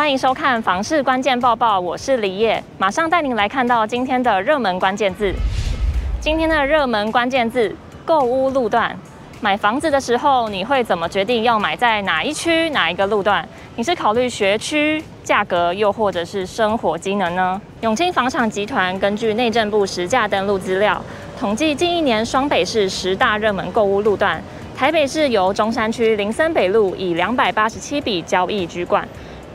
欢迎收看《房市关键报报》，我是李叶，马上带您来看到今天的热门关键字。今天的热门关键字：购屋路段。买房子的时候，你会怎么决定要买在哪一区、哪一个路段？你是考虑学区、价格，又或者是生活机能呢？永清房产集团根据内政部实价登录资料，统计近一年双北市十大热门购屋路段。台北市由中山区林森北路以两百八十七笔交易居冠，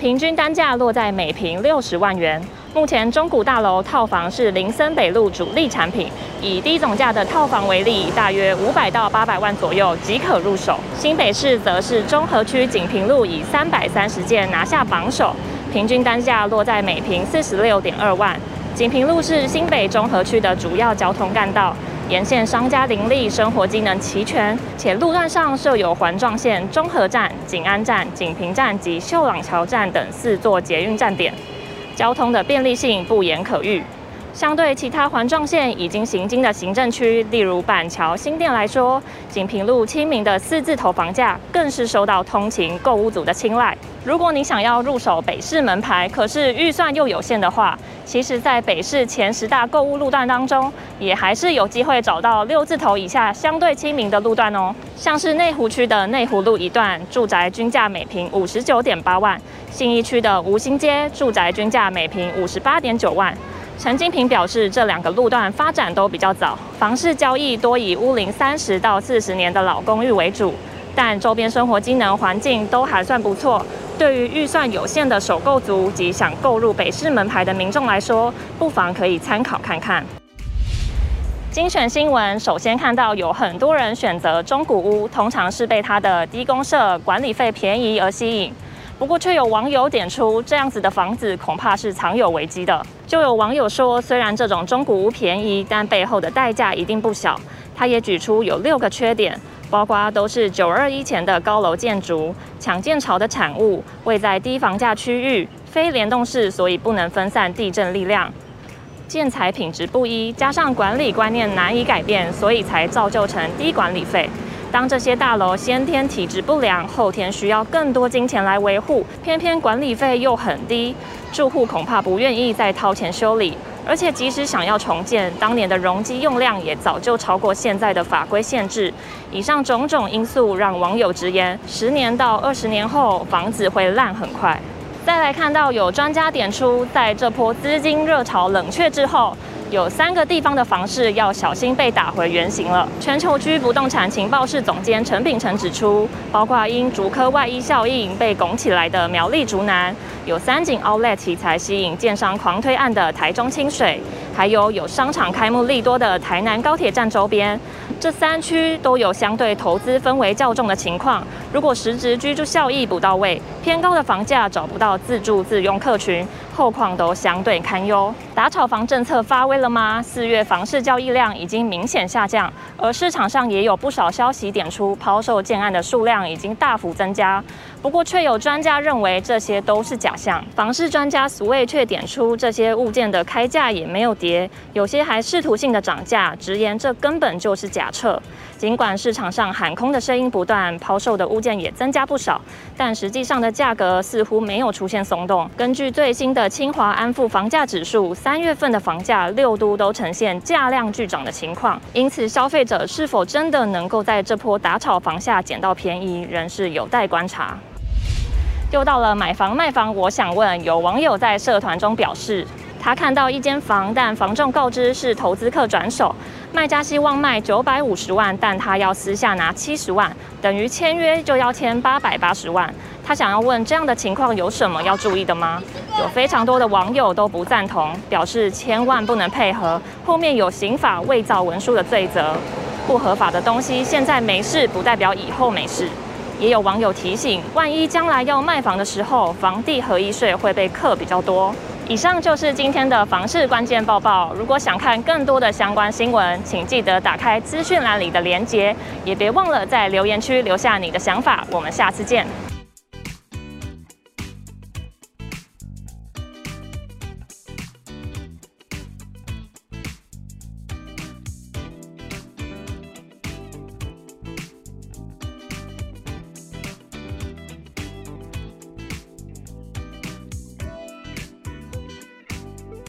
平均单价落在每平六十万元。目前中古大楼套房是林森北路主力产品，以低总价的套房为例，大约五百到八百万左右即可入手。新北市则是中和区锦屏路以三百三十件拿下榜首，平均单价落在每平四十六点二万。锦屏路是新北中和区的主要交通干道。沿线商家林立，生活机能齐全，且路段上设有环状线中和站、景安站、景平站及秀朗桥站等四座捷运站点，交通的便利性不言可喻。相对其他环状线已经行经的行政区，例如板桥、新店来说，锦屏路亲民的四字头房价更是受到通勤购物族的青睐。如果你想要入手北市门牌，可是预算又有限的话，其实，在北市前十大购物路段当中，也还是有机会找到六字头以下相对亲民的路段哦。像是内湖区的内湖路一段，住宅均价每平五十九点八万；信义区的吴兴街，住宅均价每平五十八点九万。陈金平表示，这两个路段发展都比较早，房市交易多以屋龄三十到四十年的老公寓为主，但周边生活机能环境都还算不错。对于预算有限的首购族及想购入北市门牌的民众来说，不妨可以参考看看。精选新闻，首先看到有很多人选择中古屋，通常是被它的低公设、管理费便宜而吸引。不过，却有网友点出，这样子的房子恐怕是藏有危机的。就有网友说，虽然这种中古屋便宜，但背后的代价一定不小。他也举出有六个缺点，包括都是九二一前的高楼建筑、抢建潮的产物、位在低房价区域、非联动式，所以不能分散地震力量、建材品质不一，加上管理观念难以改变，所以才造就成低管理费。当这些大楼先天体质不良，后天需要更多金钱来维护，偏偏管理费又很低，住户恐怕不愿意再掏钱修理。而且即使想要重建，当年的容积用量也早就超过现在的法规限制。以上种种因素让网友直言，十年到二十年后房子会烂很快。再来看到有专家点出，在这波资金热潮冷却之后。有三个地方的房市要小心被打回原形了。全球居不动产情报室总监陈秉承指出，包括因竹科外溢效应被拱起来的苗栗竹南，有三井 Outlet 题材吸引建商狂推案的台中清水，还有有商场开幕利多的台南高铁站周边，这三区都有相对投资氛围较重的情况。如果实质居住效益不到位，偏高的房价找不到自住自用客群，后况都相对堪忧。打炒房政策发威了吗？四月房市交易量已经明显下降，而市场上也有不少消息点出抛售建案的数量已经大幅增加。不过，却有专家认为这些都是假象。房市专家 Sway 却点出，这些物件的开价也没有跌，有些还试图性的涨价，直言这根本就是假测。尽管市场上喊空的声音不断，抛售的物件也增加不少，但实际上的价格似乎没有出现松动。根据最新的清华安富房价指数，三月份的房价六都都呈现价量巨涨的情况。因此，消费者是否真的能够在这波打炒房下捡到便宜，仍是有待观察。又到了买房卖房，我想问，有网友在社团中表示，他看到一间房，但房仲告知是投资客转手，卖家希望卖九百五十万，但他要私下拿七十万，等于签约就要签八百八十万。他想要问，这样的情况有什么要注意的吗？有非常多的网友都不赞同，表示千万不能配合，后面有刑法伪造文书的罪责，不合法的东西现在没事，不代表以后没事。也有网友提醒，万一将来要卖房的时候，房地合一税会被课比较多。以上就是今天的房市关键报报。如果想看更多的相关新闻，请记得打开资讯栏里的连接，也别忘了在留言区留下你的想法。我们下次见。